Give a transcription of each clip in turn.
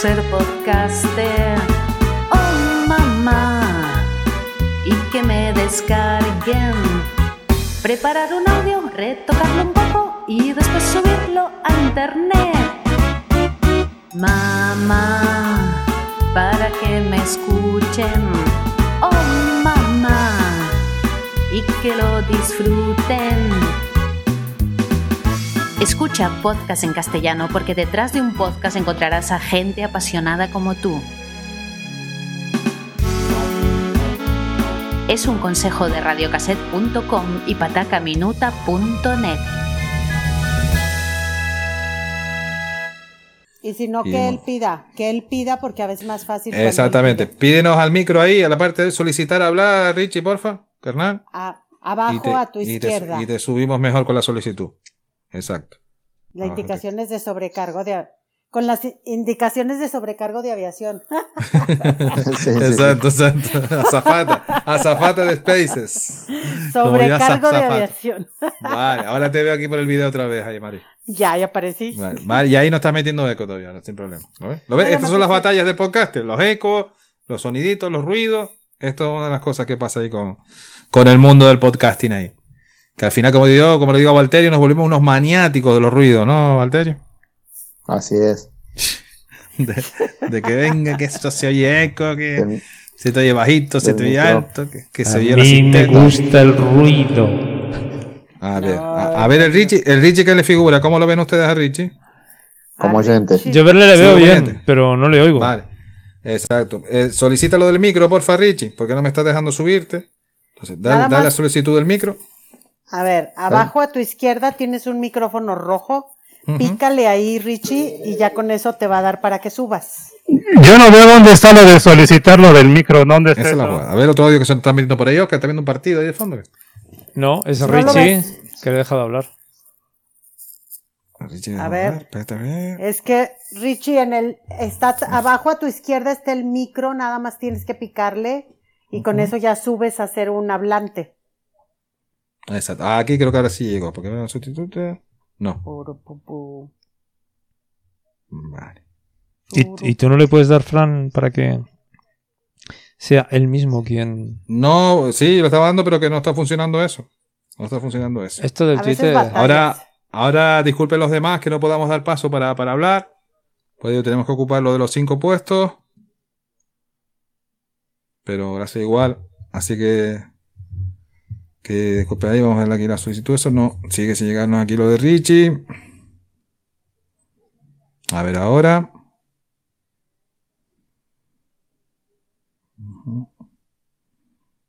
ser podcaster. Oh mamá, y que me descarguen. Preparar un audio, retocarlo un poco y después subirlo a internet. Mamá, para que me escuchen. Oh mamá, y que lo disfruten. Escucha podcast en castellano porque detrás de un podcast encontrarás a gente apasionada como tú. Es un consejo de radiocassette.com y patacaminuta.net. Y si no, que él pida, que él pida porque a veces es más fácil. Exactamente. Pídenos al micro ahí, a la parte de solicitar hablar, Richie, porfa, carnal. A- abajo te, a tu y te- izquierda. y te subimos mejor con la solicitud. Exacto. Las abajo. indicaciones de sobrecargo de con las indicaciones de sobrecargo de aviación. Sí, sí, sí. Exacto, exacto. Azafata. Azafata de Spaces. sobrecargo de aviación. Vale, ahora te veo aquí por el video otra vez, ahí, Mari. ya, ya aparecí. Vale, vale, y ahí no estás metiendo eco todavía, no, sin problema. ¿Lo ves? ¿Lo ves? Pero Estas son las batallas de podcast, los ecos, los soniditos, los ruidos. Esto es una de las cosas que pasa ahí con, con el mundo del podcasting ahí. Que al final, como digo, como le digo a Valterio, nos volvimos unos maniáticos de los ruidos, ¿no, Valterio? Así es. De, de que venga, que esto se oye eco, que se te oye bajito, se te oye alto, que, que se oye la mí me gusta el ruido. A ver, No, a, a ver el Richie, el Richie que le figura, ¿cómo lo ven ustedes a Richie? Como Ah, oyente. Yo verle le veo bien, pero no le oigo. Vale, exacto. Eh, solicita lo del micro, porfa, Richie, porque no me estás dejando subirte. Entonces, dale, dale la solicitud del micro. A ver, abajo a tu izquierda tienes un micrófono rojo. Pícale ahí, Richie, y ya con eso te va a dar para que subas. Yo no veo dónde está lo de solicitar lo del micro. ¿Dónde está Esa la. A ver, otro audio que se están viendo por ahí, Oscar, está viendo un partido ahí de fondo. No, es No Richie que le he dejado hablar. Richie, A ver. ver. Es que, Richie, en el, está abajo a tu izquierda está el micro, nada más tienes que picarle y con eso ya subes a ser un hablante. Exacto. Ah, aquí creo que ahora sí llegó, porque veo sustituto. No, vale. ¿Y, y tú no le puedes dar Fran para que sea él mismo quien. No, sí, lo estaba dando, pero que no está funcionando eso. No está funcionando eso. Esto del Twitter. Ahora, ahora disculpen los demás que no podamos dar paso para, para hablar. Pues digo, tenemos que ocupar lo de los cinco puestos. Pero gracias igual. Así que. Que ahí, vamos a ver aquí la solicitud. Eso no. Sigue sin llegarnos aquí lo de Richie. A ver ahora.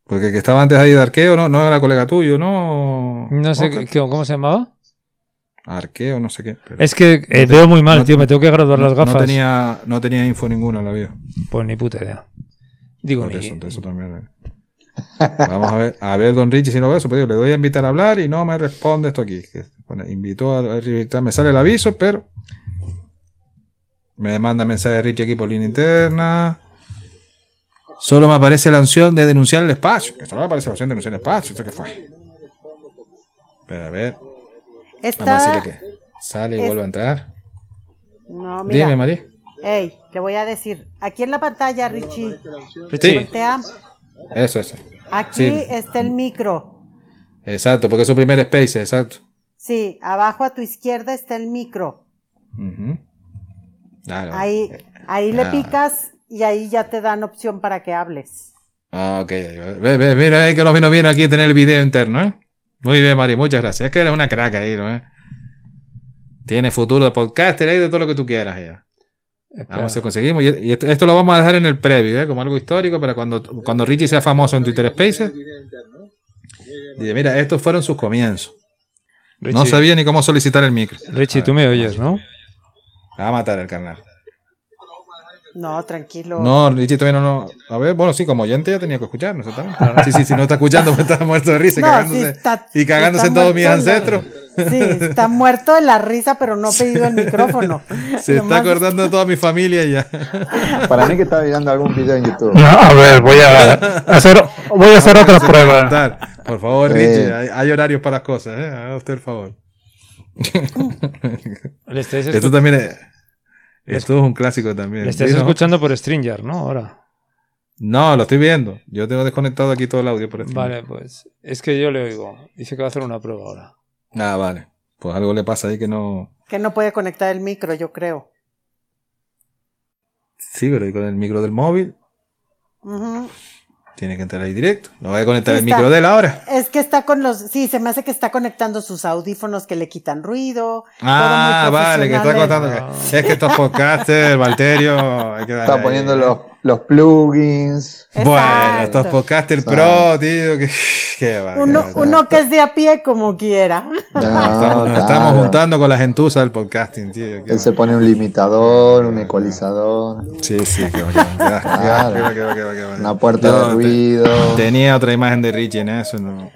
Porque el que estaba antes ahí de arqueo, no, no era colega tuyo, ¿no? No sé Oscar? cómo se llamaba. Arqueo, no sé qué. Es que eh, veo muy mal, no- tío. Me tengo que graduar no, las gafas. No tenía, no tenía info ninguna en la vida. Pues ni puta idea. Digo, ni- eso, eso también. Vamos a ver, a ver, don Richie, si no ve eso, pero yo le doy a invitar a hablar y no me responde esto aquí. Pone, invitó a, a me sale el aviso, pero me manda mensaje Richie aquí por línea interna. Solo me aparece la opción de denunciar el espacio. Que solo me aparece la opción de denunciar el espacio. ¿Esto qué fue? Pero a ver, vamos a decirle que sale y es- vuelve a entrar. No, mira. Dime, María. Ey, le voy a decir. Aquí en la pantalla, Richie. Sí. Voltea. Eso, eso. Aquí Sí. está el micro. Exacto, porque es su primer space, exacto. Sí, abajo a tu izquierda está el micro. Claro. Ahí, ahí le Ah. picas y ahí ya te dan opción para que hables. Ah, ok. Ve, ve, mira ahí que nos vino bien aquí tener el video interno, ¿eh? Muy bien, Mari, muchas gracias. Es que eres una crack ahí, ¿no? ¿Eh? Tiene futuro de podcaster ahí, de todo lo que tú quieras. Ya. Espera. Vamos a ver si conseguimos. Y y esto, esto lo vamos a dejar en el previo, ¿eh? Como algo histórico para cuando, cuando Richie sea famoso en Twitter Spaces. Dice, mira, estos fueron sus comienzos. No sabía ni cómo solicitar el micro. Richie, tú me oyes, ¿no? Me va a matar el carnal. No, tranquilo. No, Richie todavía no, no. A ver, bueno, sí, como oyente ya tenía que escucharnos. exactamente. Sí, sí, si no está escuchando, me está muerto de risa y No, cagándose, sí está- y cagándose está en todos mis la- ancestros. Sí, está muerto de la risa, pero no ha pedido el micrófono. Se está acordando de toda mi familia ya. Para mí que estaba mirando algún video en YouTube. No, a ver, voy a hacer, voy a hacer otra prueba. Por favor, Sí. Richie, hay, hay horarios para las cosas, ¿eh? Haga usted el favor. Esto también es. Esto es un clásico también. Le estás Sí, ¿no? escuchando por Stringer, ¿no? Ahora. No, lo estoy viendo. Yo tengo desconectado aquí todo el audio por esto. Vale, pues. Es que yo le oigo. Dice que va a hacer una prueba ahora. Ah, vale. Pues algo le pasa ahí que no. Que no puede conectar el micro, yo creo. Sí, pero y con el micro del móvil Ujú. Tiene que entrar ahí directo. No voy a conectar Sí el está. micro de él ahora. Es que está con los, sí, se me hace que está conectando sus audífonos que le quitan ruido. Ah, vale, que está contando. Es que estos podcasters, Valterio. Hay que darle Está poniendo los, los plugins. Bueno, estos podcasters Exacto. pro, tío. Que, qué va, Uno, qué va. uno que es de a pie como quiera. No, Estamos, nos claro. estamos juntando con la gentuza del podcasting, tío. Él se pone un limitador, un ecualizador, Sí, sí, qué va, una puerta No, de te- ruido, Tenía otra imagen de Richie en eso, no.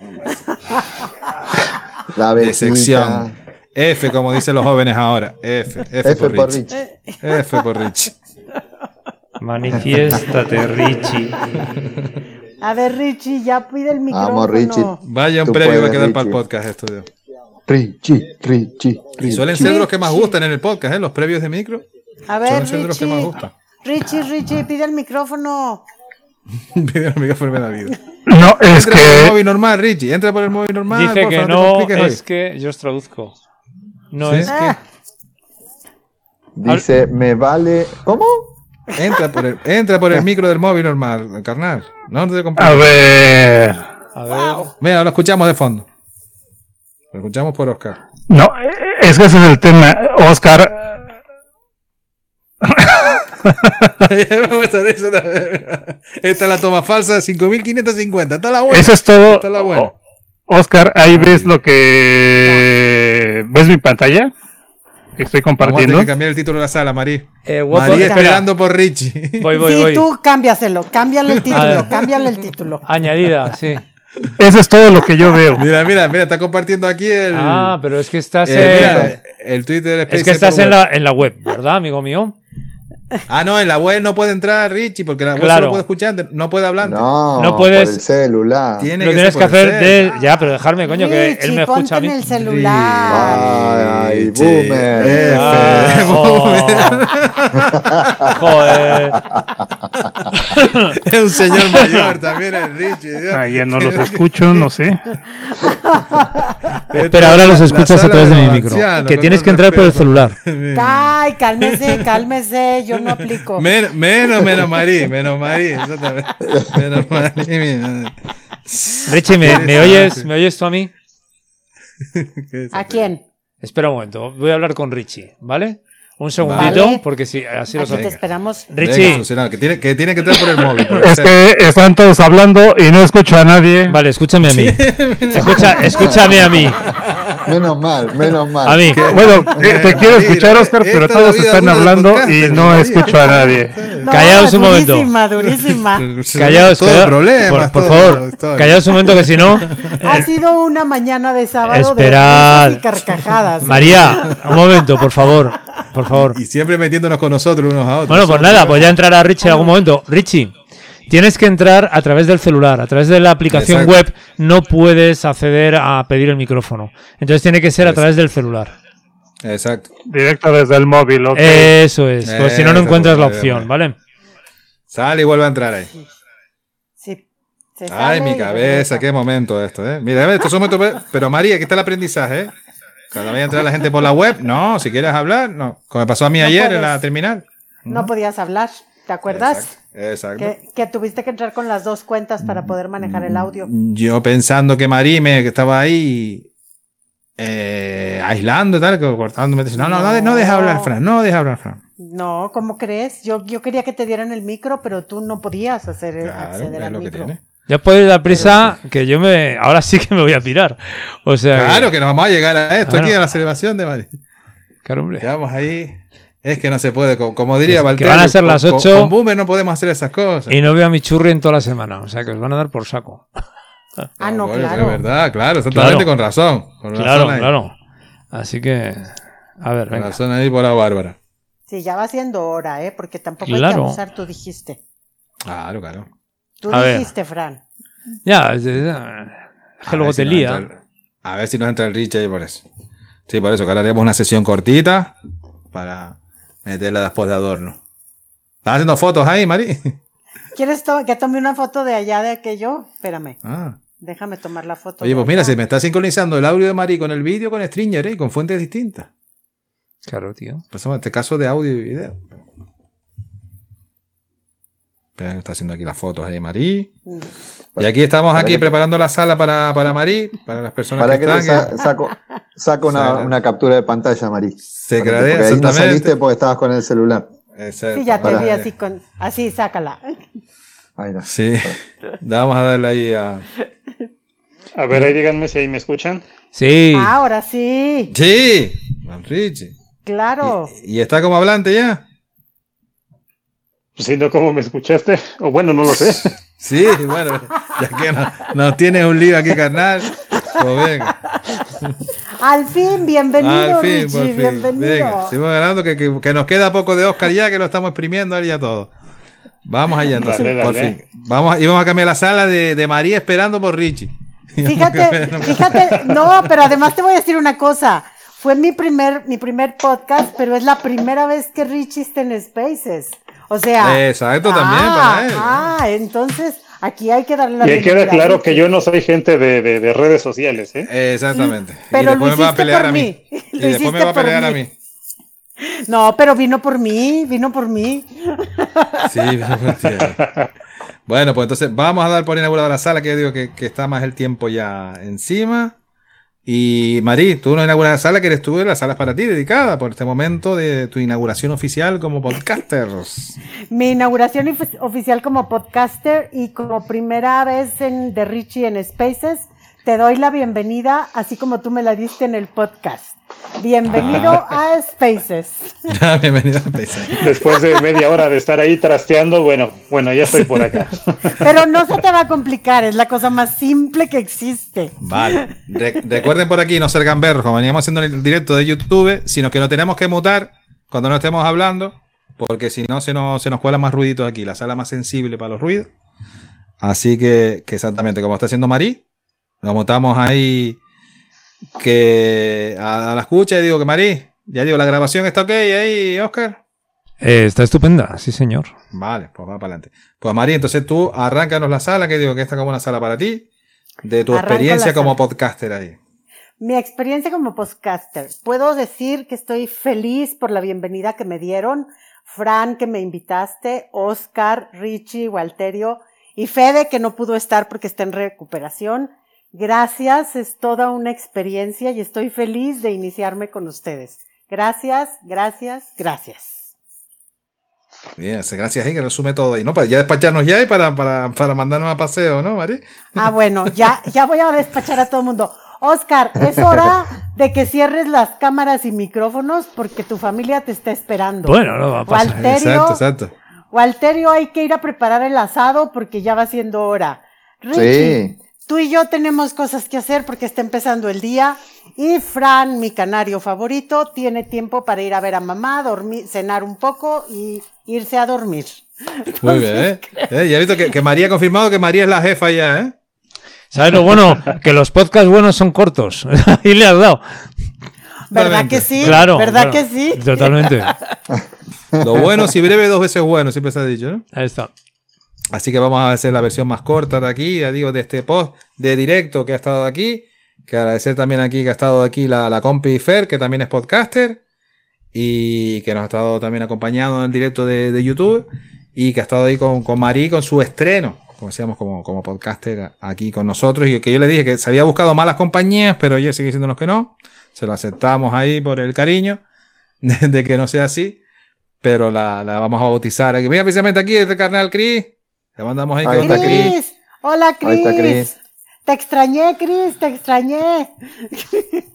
la De sección. vecina. F, como dicen los jóvenes ahora. F. F, F por, por Rich. Rich. F por Rich. Manifiéstate, Richie. A ver, Richie, ya pide el micrófono. Vamos, Richie. Vaya un Tú premio va a quedar para el podcast esto. tío. Richie, Richie, Y Richie. suelen ser de los que más gustan en el podcast, ¿eh? Los previos de micro. A ver, Suelen ser de los que más Richie. gustan. Richie, Richie, pide el micrófono. Pide el micrófono de la vida. No, es Entra por el que móvil normal, Richie. Entra por el móvil normal. Dice porfa, que te no, compliques hoy. es que. Yo os traduzco. No ¿Sí? es que. Ah, Dice, me vale. ¿Cómo? Entra por el, entra por el micro del móvil normal, carnal. No te a compliques. ver. A ver. Mira, lo escuchamos de fondo. Lo escuchamos por Oscar. No, es que ese es el tema. Oscar, a. Esta es la toma falsa, 5550. Está la buena. eso es todo. Esta es la buena. Oscar, ahí ves lo que. ¿Ves mi pantalla? Estoy Vamos a tener compartiendo. que cambiar el título de la sala, Marí. Eh, Marí espera. esperando por Richie. Voy, voy, sí, voy. tú cámbiaselo, cámbiale el título, cámbiale el título. Añadida, sí. Eso es todo lo que yo veo. Mira, mira, mira, está compartiendo aquí el. Ah, pero es que estás eh, en. mira, el Twitter Es que estás en la, en la web, ¿verdad, amigo mío? Ah, no, en la web no puede entrar Richie, porque la web Claro. solo puede escuchar, no puede hablar. No, No puedes- por el celular. Tiene Lo que tienes que hacer de. Ya, pero dejarme, coño, que él Richie, me escucha a mí. en el celular. Ay, Richie, boomer. F. Ah, oh. Joder. Es un señor mayor también, el Richie. Dios. Ah, ya no los escucho, no sé. Espera, ahora los escuchas a través de mi micro. Que tienes que entrar por el celular. Ay, cálmese, cálmese, yo no aplico. Men- menos, menos Marí, menos Marí. exactamente. Menos Marí. Richie, ¿me, me oyes, ¿me oyes tú a mí? ¿Qué es ¿A quién? Espera un momento, voy a hablar con Richie, ¿vale? Un segundito, Vale. porque sí, así lo te esperamos. Venga, Richie, que tiene, que tiene que entrar por el móvil. Es que están todos hablando y no escucho a nadie. vale, escúchame a mí. Escucha, escúchame a mí. Menos mal, menos mal. A mí. Bueno, te quiero escuchar, Oscar, pero todos están hablando y no escucho a nadie. No, Callaos un momento. Durísima, durísima. Callaos, todo callaos. problemas, por, por todo, favor, todo. callaos un momento que si no. Ha sido una mañana de sábado Esperad. de risas y carcajadas. María, un momento, por favor. Por favor. Y siempre metiéndonos con nosotros unos a otros. Bueno, pues nada, pues ya entrará Richie en algún momento. Richie, tienes que entrar a través del celular, a través de la aplicación Exacto. web no puedes acceder a pedir el micrófono. Entonces tiene que ser a través del celular. Exacto. Directo desde el móvil, ok. Eso es, pues si no, no encuentras la opción, ¿vale? Sale y vuelve a entrar ahí. Sí, se Ay, mi cabeza, qué momento esto, ¿eh? Mira, estos son momentos. Pero María, aquí está el aprendizaje, ¿eh? Cuando vaya a entrar la gente por la web, no, si quieres hablar, no. Como me pasó a mí No ayer puedes. en la terminal. No podías hablar, ¿te acuerdas? Exacto. Que, que tuviste que entrar con las dos cuentas para poder manejar el audio. Yo pensando que Marí me que estaba ahí eh, aislando y tal, que cortándome. dice, No, no, no, no deja hablar, Fran, no deja hablar, Fran. No, ¿cómo crees? Yo, yo quería que te dieran el micro, pero tú no podías hacer Claro, acceder es al lo que micro. tiene. Ya podéis dar prisa que yo me. Ahora sí que me voy a pirar. O sea. que- Claro que nos vamos a llegar a esto Claro. aquí, a la celebración de Marí. Claro, hombre. Quedamos ahí. Es que no se puede, como, como diría que Valtteri, van a ser con- las con- ocho. Con, Boomer no podemos hacer esas cosas. Y no veo a mi churri en toda la semana. O sea que os van a dar por saco. Ah, no, Bueno, claro. Es verdad, claro, exactamente Claro. con razón. Con Claro, razón claro. Así que. A ver, Con venga. razón ahí por la Bárbara. Sí, ya va siendo hora, ¿eh? Porque tampoco hay Claro. que abusar, tú dijiste. Claro, claro. Tú A ver. dijiste, Fran. Ya, es- es- es que A luego ver te si nos lía. entra el- a ver si nos entra el Rich ahí por eso. Sí, por eso, que ahora haremos una sesión cortita para, Meterla después de adorno. ¿Estás haciendo fotos ahí, Mari? ¿Quieres to- que tome una foto de allá de aquello? Espérame, Ah. déjame tomar la foto. Oye, pues mira, allá. se me está sincronizando el audio de Mari con el vídeo con Stringer, ¿eh? Con fuentes distintas. Claro, tío. En este caso de audio y video. Está haciendo aquí las fotos ahí, Mari. Mm. Y aquí estamos aquí que- preparando la sala para, para Mari, para las personas Para que están. sa- saco, saco una, captura de pantalla, Mari. Se cradea, porque ahí no saliste porque estabas con el celular. Exacto. Sí, ya te vi así con, así, sácala. Ahí no. Sí. Vamos a darle ahí a. A ver, ahí díganme si ahí me escuchan. Sí. Ahora sí, Sí, Richie. claro. ¿Y, y está como hablante ya? Pues si no, ¿cómo me escuchaste? O bueno, no lo sé. Sí, bueno, ya que no- nos tienes un lío aquí, carnal. Pues venga. Al fin, bienvenido, Al fin, Richie, por fin. bienvenido. Venga, seguimos ganando, que, que- que nos queda poco de Oscar ya, que lo estamos exprimiendo él ya todo. Vamos allá entonces, Dale, por dale. fin. Vamos, íbamos a cambiar la sala de, de María esperando por Richie. Fíjate, fíjate, no, pero además te voy a decir una cosa. Fue mi primer, mi primer podcast, pero es la primera vez que Richie está en Spaces. O sea. Exacto, también ah, para él. Ah, entonces aquí hay que darle la Y queda bienvenida a claro que yo no soy gente de, de- de redes sociales, ¿eh? Exactamente. Pero y después lo me va a pelear por a mí. mí. Y después me va a por pelear a mí. No, pero vino por mí, vino por mí. Sí, sí. Bueno, pues entonces vamos a dar por inaugurada la sala, que yo digo que, que está más el tiempo ya encima. Y Marí, tú no inauguras la sala, que eres tú, la sala es para ti, dedicada por este momento de tu inauguración oficial como podcasters. Mi inauguración ofi- oficial como podcaster y como primera vez en de Richie en Spaces, te doy la bienvenida, así como tú me la diste en el podcast. Bienvenido a Spaces. Bienvenido a Pesa. Después de media hora de estar ahí trasteando, bueno, bueno, ya estoy por acá. Pero no se te va a complicar, es la cosa más simple que existe. Vale. Re- recuerden por aquí no ser gamberros, como veníamos haciendo en el directo de YouTube, sino que no tenemos que mutar cuando no estemos hablando, porque si no se nos, se nos cuela más ruiditos aquí, la sala más sensible para los ruidos. Así que, que exactamente como está haciendo Marí, nos mutamos ahí que a, a la escucha y digo que Marí, ya digo, la grabación está ok ahí, Oscar. Eh, está estupenda, sí, señor. Vale, pues va para adelante. Pues María, entonces tú arráncanos la sala, que digo que esta como una sala para ti, de tu Arranco experiencia como podcaster ahí. Mi experiencia como podcaster. Puedo decir que estoy feliz por la bienvenida que me dieron. Fran, que me invitaste, Oscar, Richie, Walterio y Fede, que no pudo estar porque está en recuperación. Gracias, es toda una experiencia y estoy feliz de iniciarme con ustedes. Gracias, gracias, gracias. Bien, ese gracias que resume todo ahí, ¿no? Para ya despacharnos ya y para, para, para mandarnos a paseo, ¿no, Mari? Ah, bueno, ya, ya voy a despachar a todo el mundo. Oscar, es hora de que cierres las cámaras y micrófonos porque tu familia te está esperando. Bueno, no va a pasar. Walterio, Exacto, exacto. Walterio, hay que ir a preparar el asado porque ya va siendo hora. Richie, Sí. Tú y yo tenemos cosas que hacer porque está empezando el día. Y Fran, mi canario favorito, tiene tiempo para ir a ver a mamá, dormir, cenar un poco y irse a dormir. Muy bien, ¿eh? Eh, Ya he visto que, que María ha confirmado que María es la jefa ya, ¿eh? ¿Sabes lo bueno? que los podcasts buenos son cortos. Ahí le has dado. ¿Verdad Totalmente. que sí? Claro. ¿Verdad que sí? Totalmente. Lo bueno, si breve, dos veces bueno, siempre se ha dicho, ¿no? Ahí está. Así que vamos a hacer la versión más corta de aquí, ya digo, de este post de directo que ha estado aquí. Que agradecer también aquí que ha estado aquí la, la compi Fer, que también es podcaster. Y que nos ha estado también acompañando en el directo de, de YouTube. Y que ha estado ahí con, con Marí con su estreno, como decíamos, como, como podcaster aquí con nosotros. Y que yo le dije que se había buscado malas compañías, pero ella sigue diciéndonos que no. Se lo aceptamos ahí por el cariño de, que no sea así. Pero la, la vamos a bautizar aquí. Mira, precisamente aquí, este carnal Cris. Le mandamos ahí, Ahí que está Cris. Cris, hola Ahí está Cris. Cris. Te extrañé, Cris, te extrañé.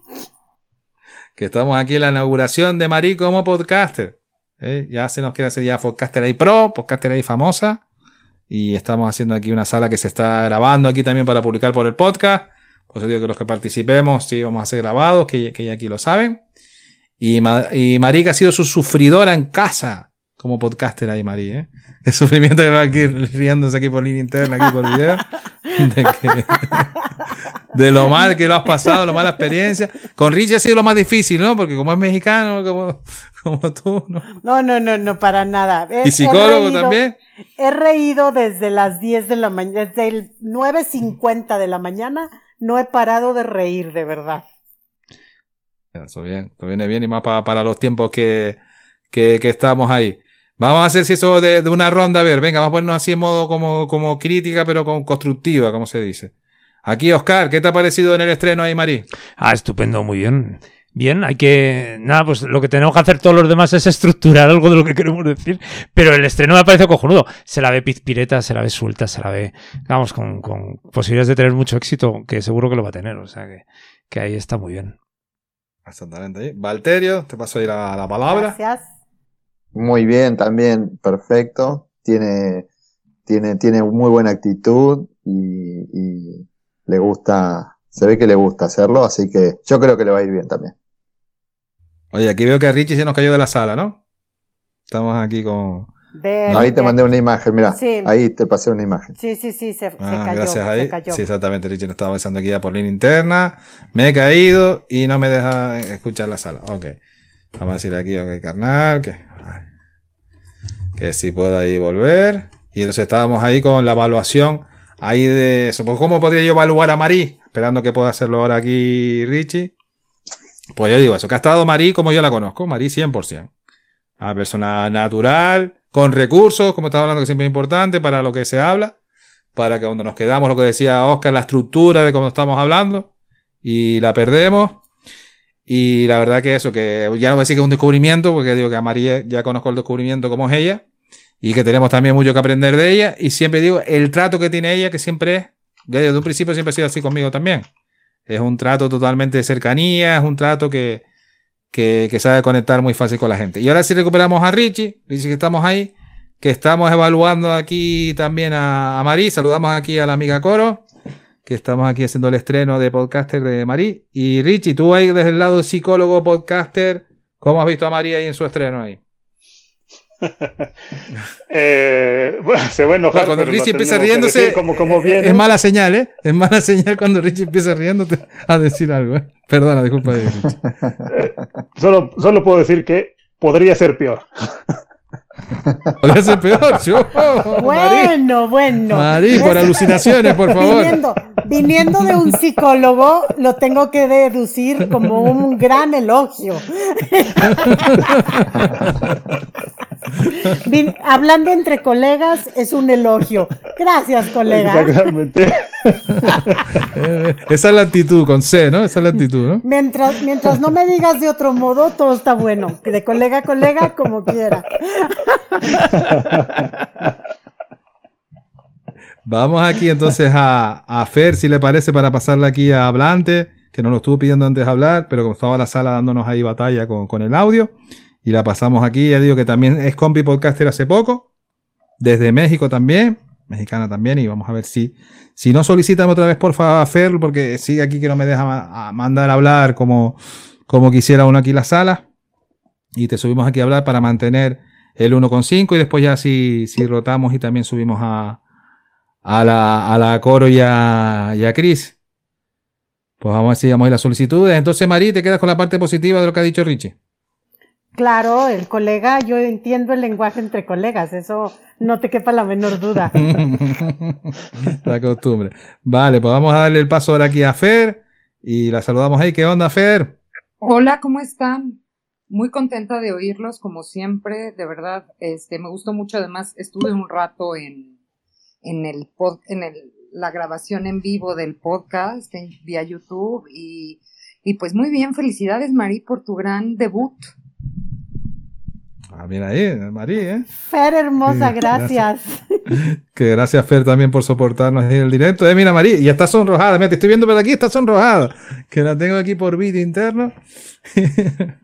Que estamos aquí en la inauguración de Marí como podcaster. ¿eh? Ya se nos quiere hacer ya podcaster ahí pro, podcaster ahí famosa. Y estamos haciendo aquí una sala que se está grabando aquí también para publicar por el podcast. Por eso digo que los que participemos sí vamos a ser grabados, que, que ya aquí lo saben. Y, y que ha sido su sufridora en casa como podcaster ahí, Marí. ¿eh? El sufrimiento que va aquí riéndose aquí por línea interna, aquí por video. De que, de lo mal que lo has pasado, lo mala experiencia. Con Richie ha sido lo más difícil, ¿no? Porque como es mexicano, como, como tú, ¿no? No, no, no, no, para nada. He- Y he psicólogo reído- también. He reído desde las 10 de la mañana, desde el 9.50 de la mañana, no he parado de reír, de verdad. Eso bien, eso viene bien y más pa- para los tiempos que, que, que estamos ahí. Vamos a hacer si eso de, de una ronda, a ver, venga, vamos a ponernos así en modo como, como crítica, pero con constructiva, como se dice. Aquí, Oscar, ¿qué te ha parecido en el estreno ahí, Marí? Ah, estupendo, muy bien. Bien, hay que. Nada, pues lo que tenemos que hacer todos los demás es estructurar algo de lo que queremos decir. Pero el estreno me parece cojonudo. Se la ve pizpireta, se la ve suelta, se la ve. Vamos, con, con posibilidades de tener mucho éxito, que seguro que lo va a tener. O sea que, que ahí está muy bien. Exactamente ahí. Valterio, te paso ahí la, la palabra. Gracias. Muy bien, también perfecto. Tiene, tiene, tiene muy buena actitud y, y le gusta, se ve que le gusta hacerlo, así que yo creo que le va a ir bien también. Oye, aquí veo que Richie se nos cayó de la sala, ¿no? Estamos aquí con. Ahí te mandé una imagen, mira, Sí. ahí te pasé una imagen. Sí, sí, sí, se, se Ah, cayó. gracias se ahí. cayó. Sí, exactamente. Richie nos estaba avisando aquí ya por línea interna. Me he caído y no me deja escuchar la sala. Ok. Vamos a decirle aquí, ok, carnal, que, que si puedo ahí volver. Y entonces estábamos ahí con la evaluación ahí de eso. Pues, ¿Cómo podría yo evaluar a Marí? Esperando que pueda hacerlo ahora aquí Richie. Pues yo digo eso, que ha estado Marí como yo la conozco. Marí 100%. Una persona natural, con recursos, como estaba hablando que siempre es importante para lo que se habla para que cuando nos quedamos, lo que decía Oscar, la estructura de cómo estamos hablando y la perdemos. Y la verdad que eso, que ya no voy a decir que es un descubrimiento, porque digo que a María ya conozco el descubrimiento como es ella y que tenemos también mucho que aprender de ella. Y siempre digo, el trato que tiene ella, que siempre es, desde un principio siempre ha sido así conmigo también. Es un trato totalmente de cercanía, es un trato que, que, que sabe conectar muy fácil con la gente. Y ahora sí recuperamos a Richie, Richie que estamos ahí, que estamos evaluando aquí también a, a Marí. Saludamos aquí a la amiga Coro, que estamos aquí haciendo el estreno de podcaster de Marí. Y Richie, tú ahí desde el lado psicólogo podcaster, ¿cómo has visto a María ahí en su estreno ahí? Eh, bueno, se va a enojar. Cuando pero Richie empieza riéndose, decir Como, como viene. Es mala señal, ¿eh? Es mala señal cuando Richie empieza riéndote a decir algo, ¿eh? Perdona, disculpa. Solo, solo puedo decir que podría ser peor. Podría ser peor, yo. Bueno, bueno. Marí, por Es- alucinaciones, por favor. Viniendo, viniendo de un psicólogo, lo tengo que deducir como un gran elogio. Vin- hablando entre colegas es un elogio. Gracias, colega. Exactamente. Eh, Esa es la actitud, con C, ¿no? Esa es la actitud, ¿no? Mientras, mientras no me digas de otro modo, todo está bueno. De colega a colega, como quiera. Vamos aquí entonces a, a Fer, si le parece, para pasarle aquí a Hablante, que nos lo estuvo pidiendo antes de hablar, pero como estaba la sala dándonos ahí batalla con, con el audio, y la pasamos aquí, ya digo que también es compi podcaster hace poco, desde México también, mexicana también, y vamos a ver si, si no solicitan otra vez por favor a Fer, porque sigue aquí que no me deja mandar a hablar como, como quisiera uno aquí la sala, y te subimos aquí a hablar para mantener el 1,5 y después ya si, si rotamos y también subimos a, a la, a la Coro y a, y a Cris. Pues vamos a ver si llegamos a las solicitudes. Entonces, Mari, te quedas con la parte positiva de lo que ha dicho Richie. Claro, el colega, yo entiendo el lenguaje entre colegas, eso no te quepa la menor duda. la costumbre. Vale, pues vamos a darle el paso ahora aquí a Fer y la saludamos ahí. ¿Qué onda, Fer? Hola, ¿cómo están? Muy contenta de oírlos, como siempre, de verdad, este, me gustó mucho, además, estuve un rato en, en el pod, en el, la grabación en vivo del podcast en, vía YouTube y, y pues muy bien, felicidades Mari por tu gran debut. Ah, mira ahí, Mari, ¿eh? Fer hermosa, Sí, gracias. Que gracias, Fer, también por soportarnos en el directo. Eh, mira, Mari, y está sonrojada. Mira, te estoy viendo por aquí, está sonrojada. Que la tengo aquí por vídeo interno.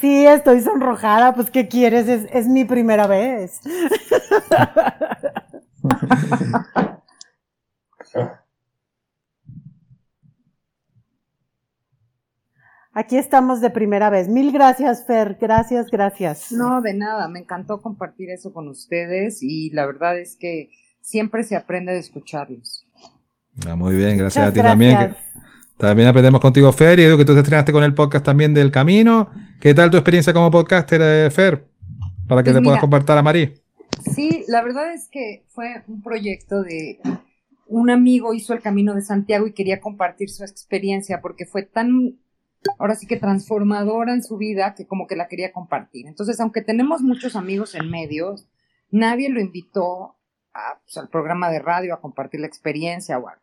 Sí, estoy sonrojada, pues ¿qué quieres? Es, es mi primera vez. Aquí estamos de primera vez. Mil gracias, Fer. Gracias, gracias. No, de nada, me encantó compartir eso con ustedes y la verdad es que siempre se aprende de escucharlos. Ah, muy bien, gracias Muchas a ti también. gracias. También aprendemos contigo, Fer, y digo que tú te estrenaste con el podcast también del Camino. ¿Qué tal tu experiencia como podcaster, eh, Fer? Para que Pues le puedas mira. compartir a Marí. Sí, la verdad es que fue un proyecto de un amigo hizo el Camino de Santiago y quería compartir su experiencia porque fue tan, ahora sí que transformadora en su vida que como que la quería compartir. Entonces, aunque tenemos muchos amigos en medios, nadie lo invitó pues, al programa de radio a compartir la experiencia o algo.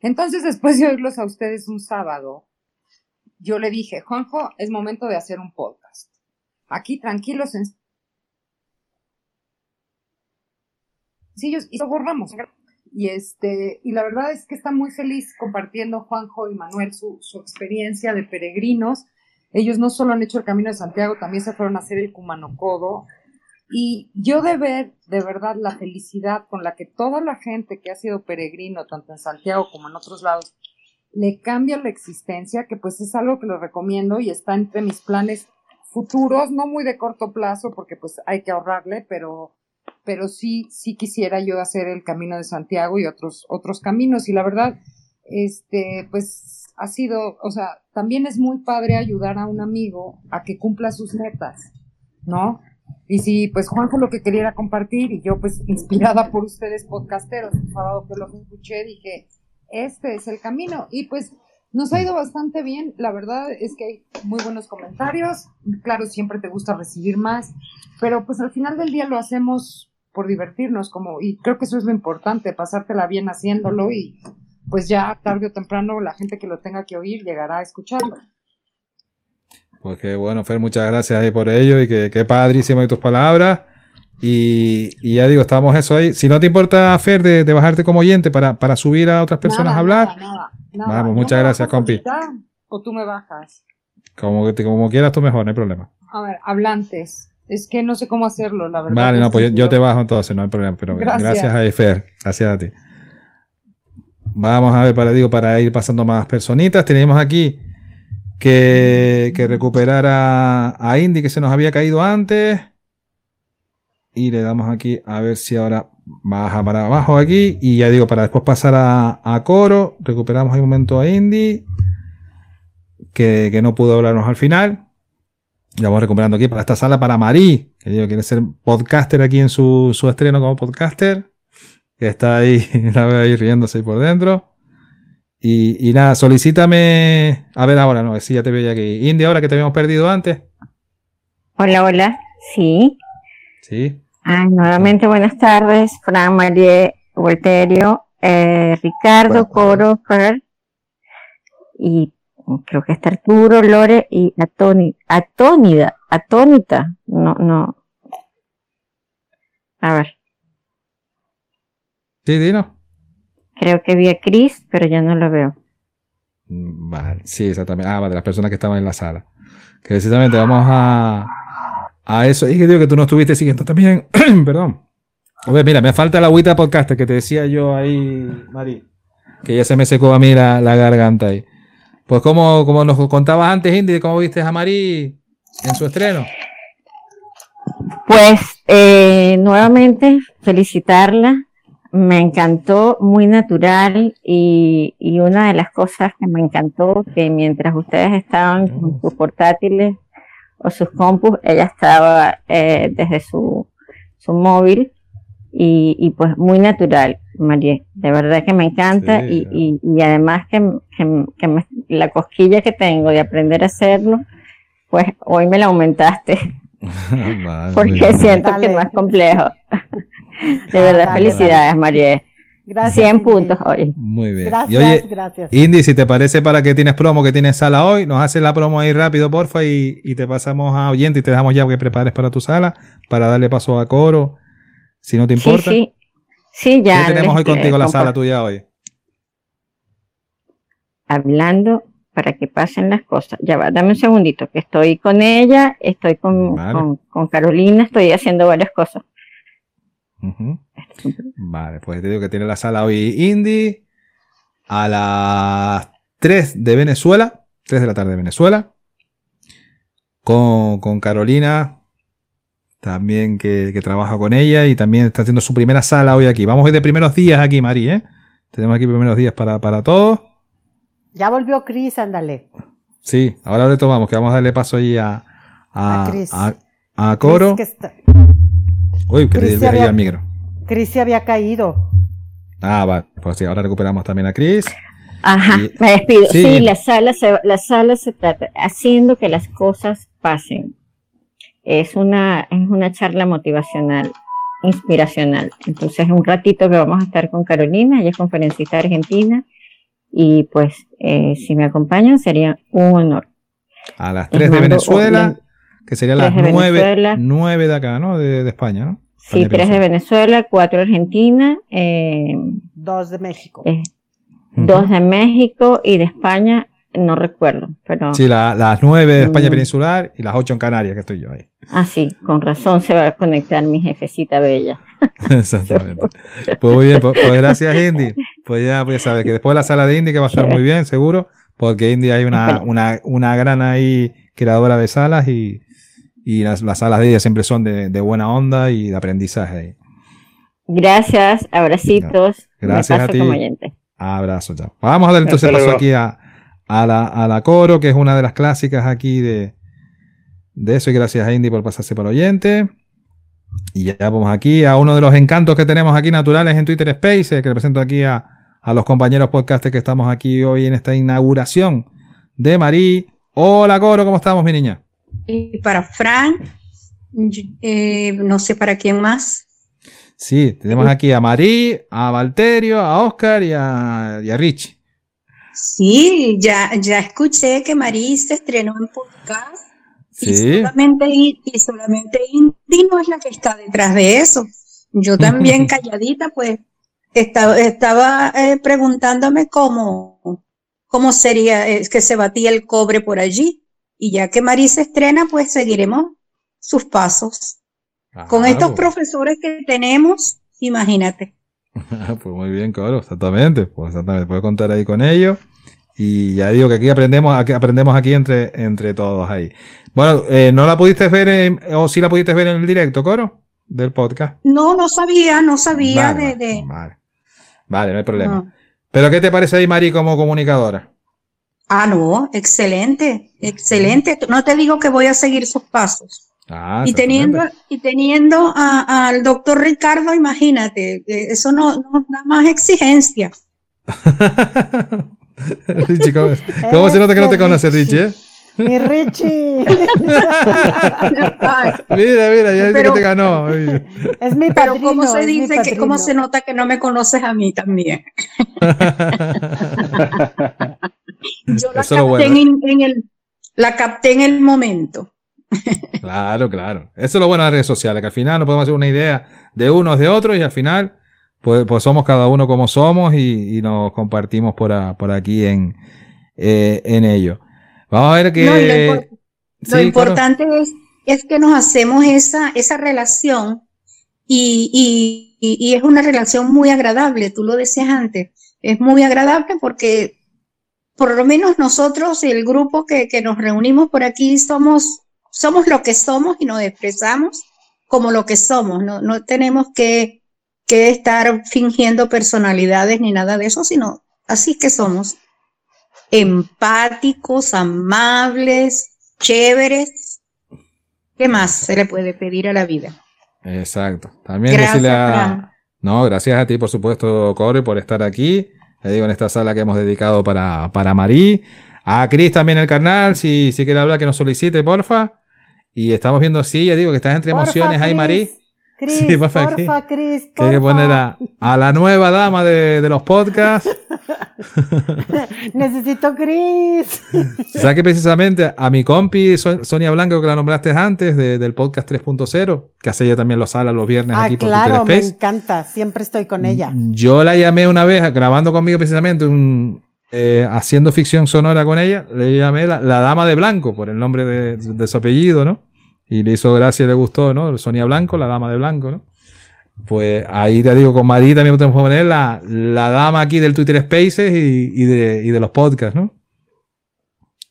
Entonces, después de oírlos a ustedes un sábado, yo le dije, Juanjo, es momento de hacer un podcast. Aquí tranquilos en sencillos y lo borramos. Y este, y la verdad es que está muy feliz compartiendo Juanjo y Manuel su, su experiencia de peregrinos. Ellos no solo han hecho el Camino de Santiago, también se fueron a hacer el Cumanocodo. Y yo de ver de verdad la felicidad con la que toda la gente que ha sido peregrino, tanto en Santiago como en otros lados, le cambia la existencia, que pues es algo que lo recomiendo y está entre mis planes futuros, no muy de corto plazo, porque pues hay que ahorrarle, pero pero sí, sí quisiera yo hacer el camino de Santiago y otros, otros caminos. Y la verdad, este, pues ha sido, o sea, también es muy padre ayudar a un amigo a que cumpla sus metas, ¿no? Y si, pues Juanjo lo que quería compartir, y yo, pues, inspirada por ustedes, podcasteros, el sábado que los escuché, dije, este es el camino. Y pues nos ha ido bastante bien. La verdad es que hay muy buenos comentarios. Claro, siempre te gusta recibir más, pero pues al final del día lo hacemos por divertirnos, como, y creo que eso es lo importante, pasártela bien haciéndolo y pues ya tarde o temprano la gente que lo tenga que oír llegará a escucharlo. Pues qué bueno, Fer, muchas gracias ahí por ello y que, que padrísimo de tus palabras. Y, y ya digo, estamos eso ahí. Si no te importa, Fer, de, de bajarte como oyente para, para subir a otras personas Nada, a hablar, nada. Vamos, ¿Yo muchas gracias, compi. O tú me bajas. como, como quieras tú mejor, no hay problema. A ver, hablantes. Es que no sé cómo hacerlo, la verdad. Vale, no, pues yo, yo te bajo entonces, no hay problema. Pero Gracias. gracias, a Fer, gracias a ti. Vamos a ver, para, digo, para ir pasando más personitas. Tenemos aquí que, que recuperar a, a Indy que se nos había caído antes. Y le damos aquí a ver si ahora baja para abajo aquí. Y ya digo, para después pasar a, a coro, recuperamos ahí un momento a Indy. Que, que no pudo hablarnos al final. Ya vamos recuperando aquí para esta sala para Marí, que digo, quiere ser podcaster aquí en su, su estreno como podcaster. Que está ahí, la veo ahí riéndose ahí por dentro. Y, y nada, solicítame. A ver ahora, no, sí, ya te veo aquí. Indy, ahora que te habíamos perdido antes. Hola, hola. Sí. Sí. Ah, nuevamente buenas tardes, Fran, María, Volterio, eh, Ricardo, Buenas Coro, Fer, y creo que está Arturo, Lore y Atoni, Atónida, Atónita, no, no. A ver, Sí, Dino. creo que vi a Chris, pero ya no lo veo. Mm, Vale, sí, exactamente. Ah, vale, de las personas que estaban en la sala. Que precisamente vamos a, a eso. Y que digo que tú no estuviste siguiendo también. Perdón. A ver, mira, me falta la agüita podcaster que te decía yo ahí, Mari. Que ya se me secó a mí la, la garganta ahí. Pues como, como nos contabas antes, Indy, cómo viste a Mari en su estreno. Pues eh, nuevamente felicitarla, me encantó, muy natural y, y una de las cosas que me encantó que mientras ustedes estaban con sus portátiles o sus compus, ella estaba eh, desde su, su móvil y, y pues muy natural, María, de verdad que me encanta Sí, y, y, y además que, que, que me- la cosquilla que tengo de aprender a hacerlo, pues hoy me la aumentaste porque siento Dale. que no es complejo. De verdad, dale, felicidades, María. Gracias. 100 Indy. puntos hoy. Muy bien. Gracias, Y oye, gracias. Indy, si te parece para que tienes promo, que tienes sala hoy, nos haces la promo ahí rápido, porfa, y, y te pasamos a oyente y te dejamos ya que prepares para tu sala, para darle paso a coro, si no te importa. sí. Sí, ya. ¿Qué tenemos hoy contigo les la sala tuya hoy? Hablando para que pasen las cosas. Ya va, dame un segundito, que estoy con ella, estoy con, Vale. con, con Carolina, estoy haciendo varias cosas. Vale, pues te digo que tiene la sala hoy Indy a las 3 de Venezuela, 3 de la tarde de Venezuela, con, con Carolina, también que, que trabaja con ella y también está haciendo su primera sala hoy aquí. Vamos hoy de primeros días aquí, Mari, ¿eh? Tenemos aquí primeros días para, para todos. Ya volvió Cris, ándale. Sí, ahora le tomamos, que vamos a darle paso ahí a, a, A a- a Coro. Cris, que está- Uy, que le ahí había- al micro. Cris se había caído. Ah, vale. Pues sí, ahora recuperamos también a Cris. Ajá, Y- me despido. sí. Sí, la sala se, la sala se trata haciendo que las cosas pasen. Es una, es una charla motivacional, inspiracional. Entonces, un ratito que vamos a estar con Carolina, ella es conferencista argentina, y pues, eh, si me acompañan sería un honor. A las Les 3 de mando Venezuela, un- que serían las tres de 9, Venezuela. 9 de acá, ¿no? De, de España, ¿no? Sí, España tres de Venezuela. Venezuela, cuatro de Argentina, eh, Dos de México. eh, Ujú. dos de México y de España, no recuerdo, pero Sí, la- las 9 de España Mm. peninsular y las 8 en Canarias, que estoy yo ahí. Ah, sí, con razón se va a conectar mi jefecita bella. Exactamente. Pues muy bien, pues, pues gracias Indy. Pues ya, pues ya sabes que después de la sala de Indy que va a estar muy bien, seguro, porque Indy hay una, una, una gran ahí creadora de salas y, y las, las salas de ella siempre son de, de buena onda y de aprendizaje ahí. Gracias, abracitos. me Gracias a ti. como oyente. Abrazo, chao. Vamos a dar entonces paso aquí a, a la, a la coro, que es una de las clásicas aquí de, de eso, y gracias a Indy por pasarse por oyente. Y ya vamos aquí a uno de los encantos que tenemos aquí naturales en Twitter Space, que represento aquí a, a los compañeros podcasters que estamos aquí hoy en esta inauguración de Marí. Hola, Coro, ¿cómo estamos, mi niña? Y para Fran, eh, no sé para quién más. Sí, tenemos aquí a Marí, a Valterio, a Oscar y a, y a Rich. Sí, ya, ya escuché que Marí se estrenó en podcast y Sí. solamente, I- y solamente Indy no es la que está detrás de eso. Yo también calladita, pues estaba, estaba eh, preguntándome cómo, cómo sería eh, que se batía el cobre por allí. Y ya que Marí se estrena, pues seguiremos sus pasos. Con estos profesores que tenemos, imagínate. pues muy bien, Coro, exactamente. Pues exactamente, puedes contar ahí con ellos. Y ya digo que aquí aprendemos, aquí aprendemos aquí entre, entre todos ahí. Bueno, eh, ¿no la pudiste ver en- o sí la pudiste ver en el directo, Coro? Del podcast. No, no sabía, no sabía Vale, de, de- Vale. Vale, no hay problema. no. ¿Pero qué te parece ahí, Mari, como comunicadora? Ah, no, excelente, excelente. No te digo que voy a seguir sus pasos. Ah, y teniendo, y teniendo a- al doctor Ricardo, imagínate, eh, eso no, no da más exigencia. Richie, ¿cómo, cómo se nota que no te Eso, conoce, Richie? eh? Mi Richie. Mira, mira, ya dice Pero- que te ganó. Es mi Pero padrino. cómo se dice que, cómo se nota que no me conoces a mí también. Yo la Eso capté bueno. en, en el, la capté en el momento. Claro, claro. Eso es lo bueno de las redes sociales, que al final nos podemos hacer una idea de unos de otros y al final, pues, pues somos cada uno como somos y, y nos compartimos por, a- por aquí en, eh, en ello. Vamos a ver que... No, y lo impor- Lo Sí, claro. importante es, es que nos hacemos esa, esa relación y, y- y- y es una relación muy agradable, tú lo decías antes, es muy agradable porque por lo menos nosotros, el grupo que, que nos reunimos por aquí, somos, somos lo que somos y nos expresamos como lo que somos, no, no tenemos que, que estar fingiendo personalidades ni nada de eso, sino así que somos empáticos, amables, chéveres. ¿Qué más se le puede pedir a la vida? Exacto. También Gracias, decirle a... Fran. No, gracias a ti, por supuesto, Corey, por estar aquí. Le digo, en esta sala que hemos dedicado para, para Marí. A Cris también el canal, si, si quiere hablar, que nos solicite, porfa. Y estamos viendo, sí, ya digo que estás entre Porfa, emociones ahí. Marí. Cris, Sí, porfa, porfa, Cris, Que hay que porfa. poner a, a la nueva dama de, de los podcasts. Necesito Cris. O sea que precisamente a mi compi Son- Sonia Blanco, que la nombraste antes, de- del podcast 3.0, que hace ella también los salas los viernes Ah, aquí por claro, me encanta. Siempre estoy con ella. Yo la llamé una vez, grabando conmigo precisamente, un, eh, haciendo ficción sonora con ella, le llamé la, Dama de Blanco, por el nombre de, su apellido, ¿no? Y le hizo gracia y le gustó, ¿no? Sonia Blanco, la Dama de Blanco, ¿no? Pues ahí te digo, con Marí también podemos poner la, la dama aquí del Twitter Spaces y, y de, y de los podcasts, ¿no?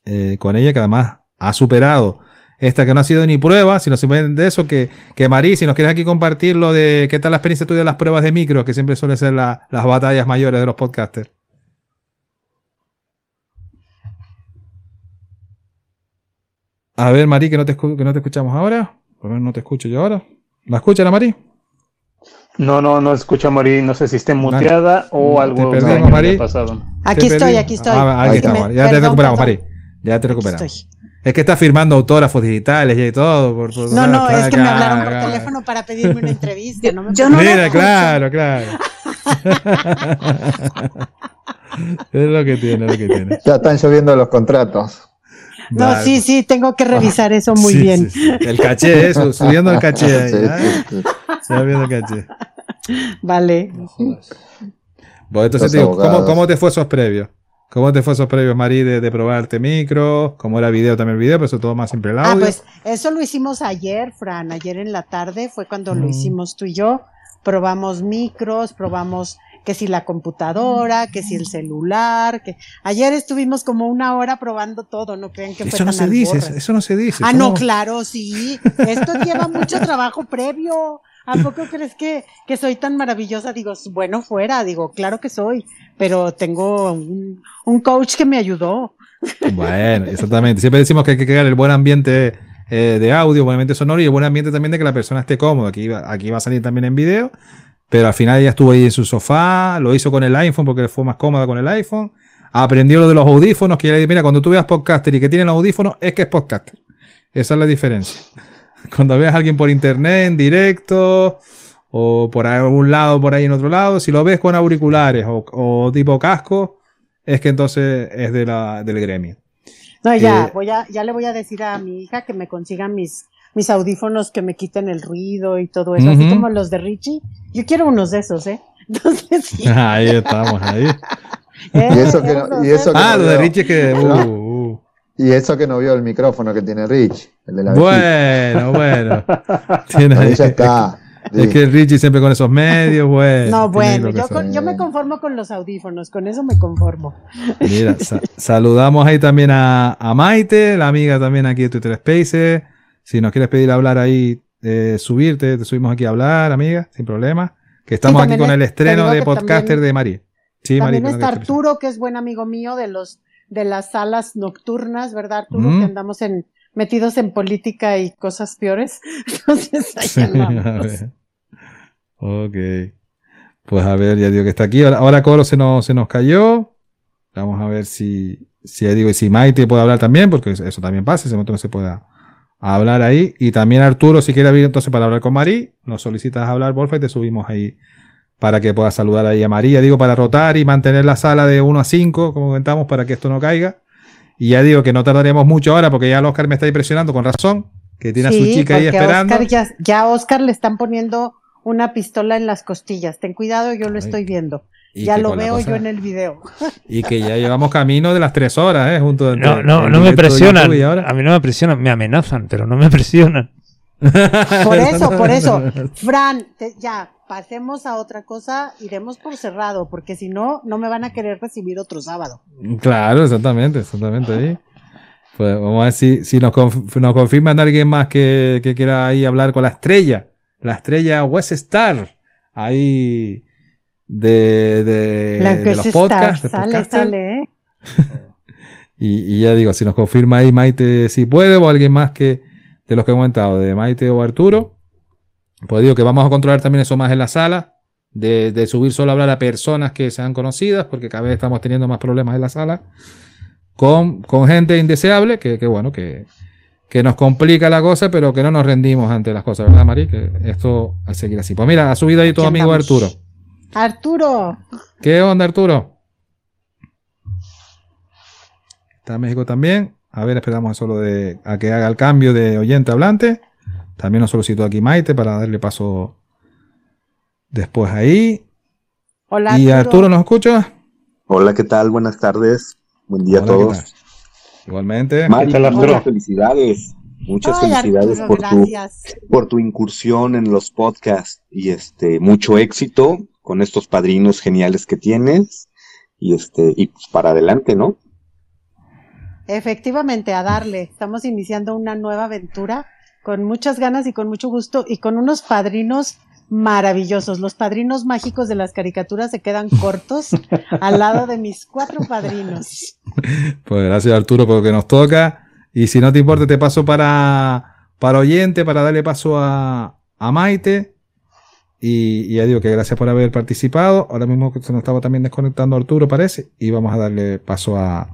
Eh, con ella que además ha superado esta que no ha sido ni prueba, sino simplemente de eso, que, que Marí, si nos quieres aquí compartir lo de qué tal la experiencia tuya de las pruebas de micro, que siempre suelen ser la- las batallas mayores de los podcasters. A ver, Mari, que no te, escu- que no te escuchamos ahora. Por lo menos no te escucho yo ahora. ¿La escucha la Mari? No, no, no escucho a Mari. No sé si esté muteada o Te algo perdimos, extraño Mari. haya pasado. Aquí Te estoy, aquí estoy. Ah, aquí estamos. Me- Ya te perdón, recuperamos, perdón. Mari. Ya te recuperamos. Estoy. Es que está firmando autógrafos digitales y todo. Por, por- No, no, es que me acá, hablaron por acá. teléfono para pedirme una entrevista. No me Yo no lo Mira, claro, claro. es lo que tiene, lo que tiene. Ya están lloviendo los contratos. No, sí, sí, tengo que revisar eso muy Sí, bien. sí, sí. El caché, eso, subiendo el caché. ahí, Sí, ¿ah? sí, sí. Subiendo el caché. Vale. Bueno, entonces Los te digo, ¿cómo. ¿cómo te fue esos previos? ¿Cómo te fue esos previos, Mari, de, de probarte micro? ¿Cómo era video también el video? Pero eso todo más siempre el audio. Ah, pues eso lo hicimos ayer, Fran. Ayer en la tarde fue cuando lo Mm. hicimos tú y yo. Probamos micros, probamos que si la computadora, que si el celular, que ayer estuvimos como una hora probando todo, no crean que fue eso no tan se dice, eso, eso no se dice. Ah, ¿cómo? no, claro, sí. Esto lleva mucho trabajo previo. ¿A poco crees que, que soy tan maravillosa? Digo, bueno, fuera, digo, claro que soy, pero tengo un, un coach que me ayudó. Bueno, exactamente. Siempre decimos que hay que crear el buen ambiente eh, de audio, buen ambiente sonoro y el buen ambiente también de que la persona esté cómoda. Aquí va, aquí va a salir también en video, pero al final ella estuvo ahí en su sofá, lo hizo con el iPhone porque fue más cómoda con el iPhone. Aprendió lo de los audífonos, que dije, mira, cuando tú veas podcaster y que tienen audífonos, es que es podcaster. Esa es la diferencia. Cuando veas a alguien por internet, en directo, o por algún lado, por ahí en otro lado, si lo ves con auriculares o, o tipo casco, es que entonces es de la, del gremio. No, ya, Eh, voy a, ya le voy a decir a mi hija que me consiga mis, mis audífonos que me quiten el ruido y todo eso, así como los de Richie. Yo quiero unos de esos, ¿eh? Entonces, sí. Ahí estamos, ahí. Y eso que no- y eso ¿eh? que Ah, no lo de. Richie es que. Uh, uh. Y eso que no vio el micrófono que tiene Rich, el de la. Bueno, bueno. Tiene Ahí ya está. Es que el Richie siempre con esos medios, bueno. No, bueno, yo, con- yo me conformo con los audífonos, con eso me conformo. Mira, sa- saludamos ahí también a, a Maite, la amiga también aquí de Twitter Spaces. Si nos quieres pedir hablar ahí, eh, subirte, te subimos aquí a hablar, amiga, sin problema. Que estamos aquí con el estreno de podcaster también- de María. Sí, También Mari, está Arturo, que es buen amigo mío de los de las salas nocturnas, ¿verdad, Arturo? Mm. Que andamos en metidos en política y cosas peores. Entonces, ahí Sí, andamos. Ok. Pues a ver, ya digo que está aquí. Ahora, ahora Coro se nos, se nos cayó. Vamos a ver si, si ya digo, y si Maite puede hablar también, porque eso, eso también pasa, ese momento no se pueda hablar ahí. Y también Arturo, si quiere abrir entonces para hablar con Marí, nos solicitas hablar, porfa, y te subimos ahí para que puedas saludar ahí a María. Digo, para rotar y mantener la sala de 1 a 5, como comentamos, para que esto no caiga. Y ya digo que no tardaremos mucho ahora, porque ya el Oscar me está impresionando con razón, que tiene a su chica ahí esperando. Oscar ya, ya a Oscar le están poniendo una pistola en las costillas. Ten cuidado, yo lo Ay. estoy viendo. Y Ya lo veo cosa- yo en el video. Y que ya llevamos camino de las tres horas, ¿eh? Junto No, no, no me presionan. A mí no me presionan, me amenazan, pero no me presionan. Por eso, por eso. Fran, te- ya, pasemos a otra cosa, iremos por cerrado, porque si no, no me van a querer recibir otro sábado. Claro, exactamente, exactamente ahí. Pues vamos a ver si, si nos, conf- nos confirman alguien más que, que quiera ahí hablar con la estrella. La estrella West Star. Ahí de, de, La de que los podcasts. de sale, podcaster. sale, ¿eh? Y, y ya digo, si nos confirma ahí Maite si puede, o alguien más que de los que he comentado, de Maite o Arturo, pues digo que vamos a controlar también eso más en la sala, de, de subir solo a hablar a personas que sean conocidas, porque cada vez estamos teniendo más problemas en la sala, con, con gente indeseable, que, que bueno, que, que nos complica la cosa, pero que no nos rendimos ante las cosas, ¿verdad, Mari? Que esto que seguir así. Pues mira, ha subido ahí tu amigo andamos. Arturo. Arturo, ¿Qué onda, Arturo? Está México también. A ver, esperamos solo de a que haga el cambio de oyente hablante. También nos solicitó aquí Maite para darle paso después ahí. hola ¿Y Arturo. Arturo nos escucha? Hola, ¿qué tal? Buenas tardes. Buen día Hola, a ¿qué todos. Igualmente. Felicidades. Muchas Ay, felicidades Arturo, por tu, por tu incursión en los podcasts y este mucho éxito con estos padrinos geniales que tienes y este y pues para adelante, ¿no? Efectivamente, a darle. Estamos iniciando una nueva aventura con muchas ganas y con mucho gusto y con unos padrinos maravillosos. Los padrinos mágicos de las caricaturas se quedan cortos al lado de mis cuatro padrinos. Pues gracias Arturo por lo que nos toca. Y si no te importa, te paso para, para oyente, para darle paso a, a Maite. Y, y ya digo que gracias por haber participado. Ahora mismo se nos estaba también desconectando Arturo, parece. Y vamos a darle paso a.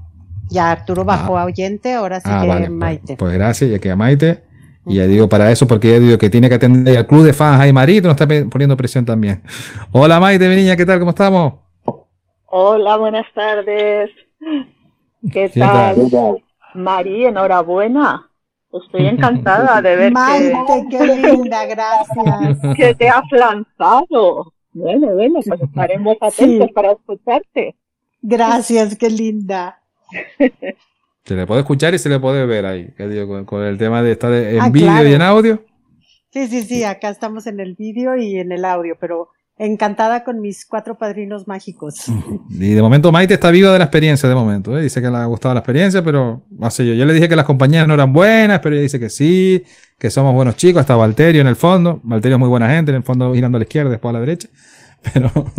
Ya Arturo bajó a oyente, ahora sí Ah, que vale, pues- Maite. Pues gracias, ya que a Maite. Y ya digo para eso, porque ya digo que tiene que atender al club de fans ahí, Marito, nos está poniendo presión también. Hola Maite, mi niña, ¿qué tal? ¿Cómo estamos? Hola, buenas tardes. ¿Qué ¿Qué tal? tal? Mari, enhorabuena. Estoy encantada de ver Maite, que, qué linda, gracias. que te has lanzado. Bueno, bueno, pues estaremos atentos Sí. para escucharte. Gracias, qué linda. Se le puede escuchar y se le puede ver ahí. con, con el tema de estar en Ah, vídeo claro. y en audio. Sí, sí, sí, acá estamos en el vídeo y en el audio, pero encantada con mis cuatro padrinos mágicos. Y de momento Maite está viva de la experiencia de momento. ¿eh? Dice que le ha gustado la experiencia, pero no sé yo. Yo le dije que las compañías no eran buenas, pero ella dice que sí, que somos buenos chicos. Hasta Valterio en el fondo. Valterio es muy buena gente, en el fondo girando a la izquierda, después a la derecha. Pero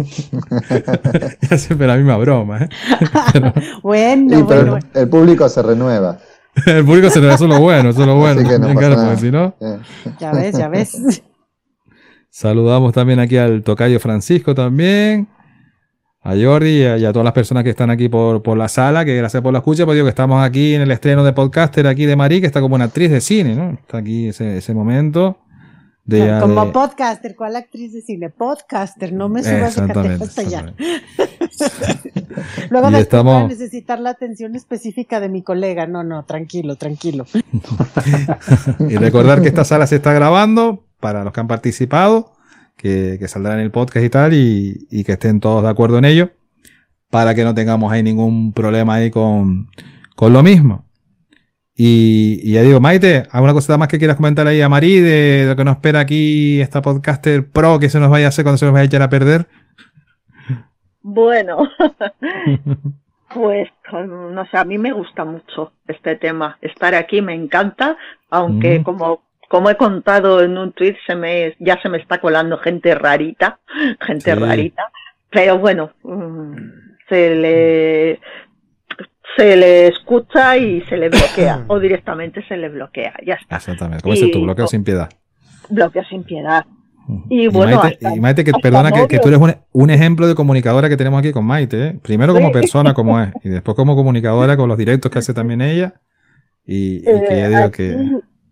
ya siempre la misma broma. ¿eh? Bueno, Sí, pero bueno. el público se renueva. El público se da eso es lo bueno, eso es lo bueno. Así que no nada. porque si no. Ya ves, ya ves. Saludamos también aquí al tocayo Francisco también. A Jordi y a, y a todas las personas que están aquí por, por la sala, que gracias por la escucha, pues digo que estamos aquí en el estreno de podcaster aquí de Marí, que está como una actriz de cine, ¿no? Está aquí ese, ese momento de, Como de- podcaster, ¿cuál actriz de cine? Podcaster, no me subas de Exactamente, hasta allá. Luego después estamos- voy a necesitar la atención específica de mi colega. No, no, tranquilo, tranquilo. y recordar que esta sala se está grabando para los que han participado, que, que saldrá en el podcast y tal, y, y que estén todos de acuerdo en ello, para que no tengamos ahí ningún problema ahí con, con lo mismo. Y, y ya digo, Maite, ¿alguna cosita más que quieras comentar ahí a Marí de lo que nos espera aquí esta podcaster pro que se nos vaya a hacer cuando se nos vaya a echar a perder? Bueno, pues no sé, a mí me gusta mucho este tema. Estar aquí me encanta, aunque Mm. como como he contado en un tweet se me ya se me está colando gente rarita, gente Sí. rarita, pero bueno, mm, se le se le escucha y se le bloquea o directamente se le bloquea, ya está. Exactamente, como dices tú, bloqueo sin piedad. Bloqueo sin piedad. Y Y bueno, Maite, hasta- y Maite, que perdona que, que tú eres un, un ejemplo de comunicadora que tenemos aquí con Maite, ¿eh? Primero como Sí. persona como es, y después como comunicadora con los directos que hace también ella. Y, y que ya Eh, digo que.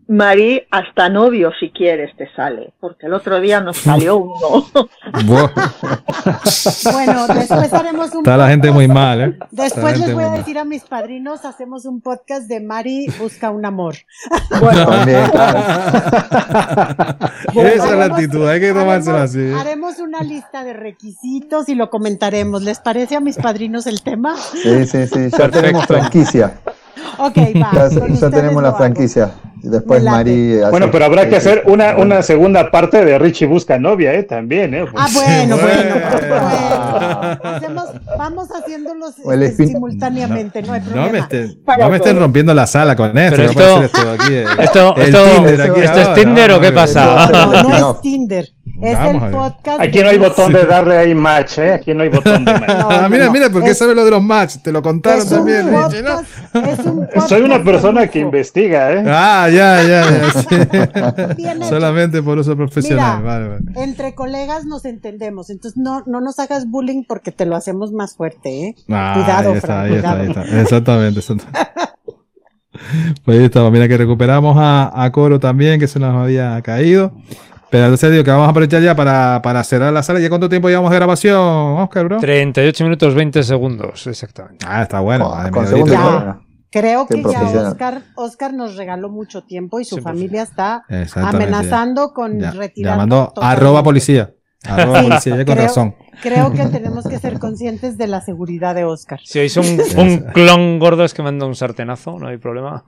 Mari, hasta novio si quieres te sale, porque el otro día nos salió uno. Bueno, después haremos un está la gente muy mal, ¿eh? Después les voy a mal. decir a mis padrinos, hacemos un podcast de Mari busca un amor. También, claro. Esa es la actitud, hay que tomársela así. ¿eh? Haremos una lista de requisitos y lo comentaremos. ¿Les parece a mis padrinos el tema? Sí, sí, sí. Ya tenemos franquicia. Ok, va. Ya, ya tenemos la franquicia. Después. Mari. Bueno, pero habrá que hacer una, una segunda parte de Richie Busca Novia, ¿eh? También, ¿eh? Ah, bueno, bueno, Bueno. bueno. Hacemos, vamos haciéndolos este, espin- simultáneamente, no, hay No me, estén, no me estén rompiendo la sala con esto. Pero no esto- ser esto aquí, eh. Esto, El esto, Tinder aquí ¿esto es Tinder o qué pasa? No, no No. es Tinder, es Vamos el podcast. Aquí no hay botón de darle ahí match, ¿eh? Aquí no hay botón de match. No, Ah, no, mira, no. mira, porque Es- sabe lo de los match, te lo contaron Es un también, Richie, ¿no? podcast, es un Soy una persona que investiga, ¿eh? Ah, ya, ya, ya. sí. Solamente por uso profesional. Mira, vale, vale. entre colegas nos entendemos, entonces no, no nos hagas bullying porque te lo hacemos más fuerte, ¿eh? Ah, Cuidado, ahí está, Fran, ahí está, cuidado. ahí está. Exactamente, exactamente. Pues ahí estamos. Mira que recuperamos a, a Coro también, que se nos había caído. Pero entonces digo que vamos a aprovechar ya para, para cerrar la sala. ¿Ya cuánto tiempo llevamos de grabación, Oscar, bro? 38 minutos 20 segundos, exactamente. Ah, está bueno. Oh, con Ya. Creo que ya. Oscar, Oscar nos regaló mucho tiempo y su familia está amenazando con ya. retirar. Llamando arroba policía. Arroba Sí, policía, ya con creo- razón. Creo que tenemos que ser conscientes de la seguridad de Oscar. Si oís un, un clon gordo es que manda un sartenazo, no hay problema.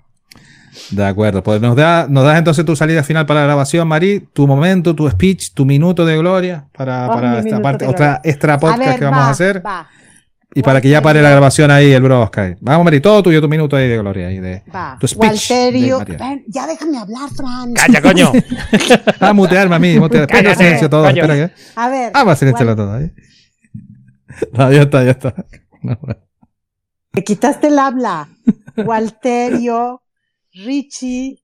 De acuerdo, pues nos, da, nos das entonces tu salida final para la grabación, Mari, tu momento, tu speech, tu minuto de gloria para, Ah, para esta parte, de otra extra podcast ver, que vamos va, a hacer. Va, Y para que ya pare la grabación ahí el bro Oscar. Vamos, Mari, todo tuyo, tu minuto ahí de gloria. Ahí de, va. tu speech. Walterio, de María. ven, ya déjame hablar, Fran. ¡Calla, coño! Ah, mutearme a mí, mutear. Espera, Cállate, silencio todo. coño. Espera que. A ver. Ah, va a silenciarlo todo ahí. No, ya está, ya está. No, Me quitaste el habla. Walterio, Richie,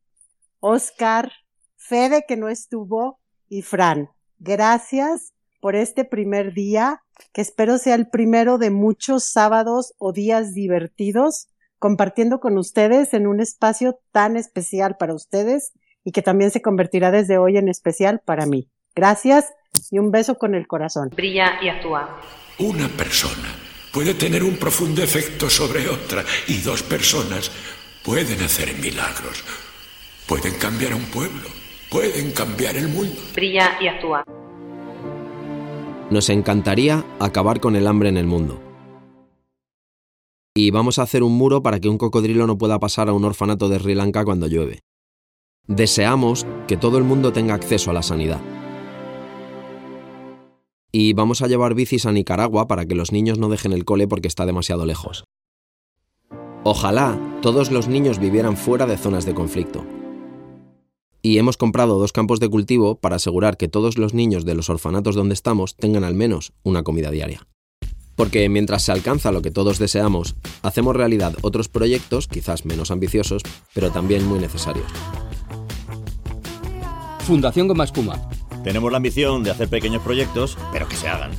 Oscar, Fede que no estuvo y Fran. Gracias por este primer día, que espero sea el primero de muchos sábados o días divertidos compartiendo con ustedes en un espacio tan especial para ustedes y que también se convertirá desde hoy en especial para mí. Gracias y un beso con el corazón. Brilla y actúa. Una persona puede tener un profundo efecto sobre otra y dos personas pueden hacer milagros. Pueden cambiar un pueblo, pueden cambiar el mundo. Brilla y actúa. Nos encantaría acabar con el hambre en el mundo. Y vamos a hacer un muro para que un cocodrilo no pueda pasar a un orfanato de Sri Lanka cuando llueve. Deseamos que todo el mundo tenga acceso a la sanidad. Y vamos a llevar bicis a Nicaragua para que los niños no dejen el cole porque está demasiado lejos. Ojalá todos los niños vivieran fuera de zonas de conflicto. Y hemos comprado dos campos de cultivo para asegurar que todos los niños de los orfanatos donde estamos tengan al menos una comida diaria. Porque mientras se alcanza lo que todos deseamos, hacemos realidad otros proyectos, quizás menos ambiciosos, pero también muy necesarios. Fundación Goma Espuma. Tenemos la ambición de hacer pequeños proyectos, pero que se hagan.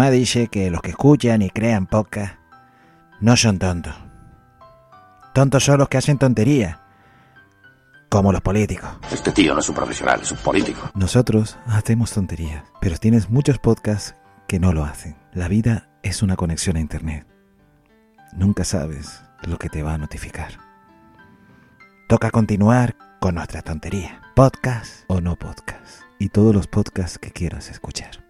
Mamá dice que los que escuchan y crean podcast no son tontos. Tontos son los que hacen tonterías, como los políticos. Este tío no es un profesional, es un político. Nosotros hacemos tonterías, pero tienes muchos podcasts que no lo hacen. La vida es una conexión a Internet. Nunca sabes lo que te va a notificar. Toca continuar con nuestra tontería. Podcast o no podcast. Y todos los podcasts que quieras escuchar.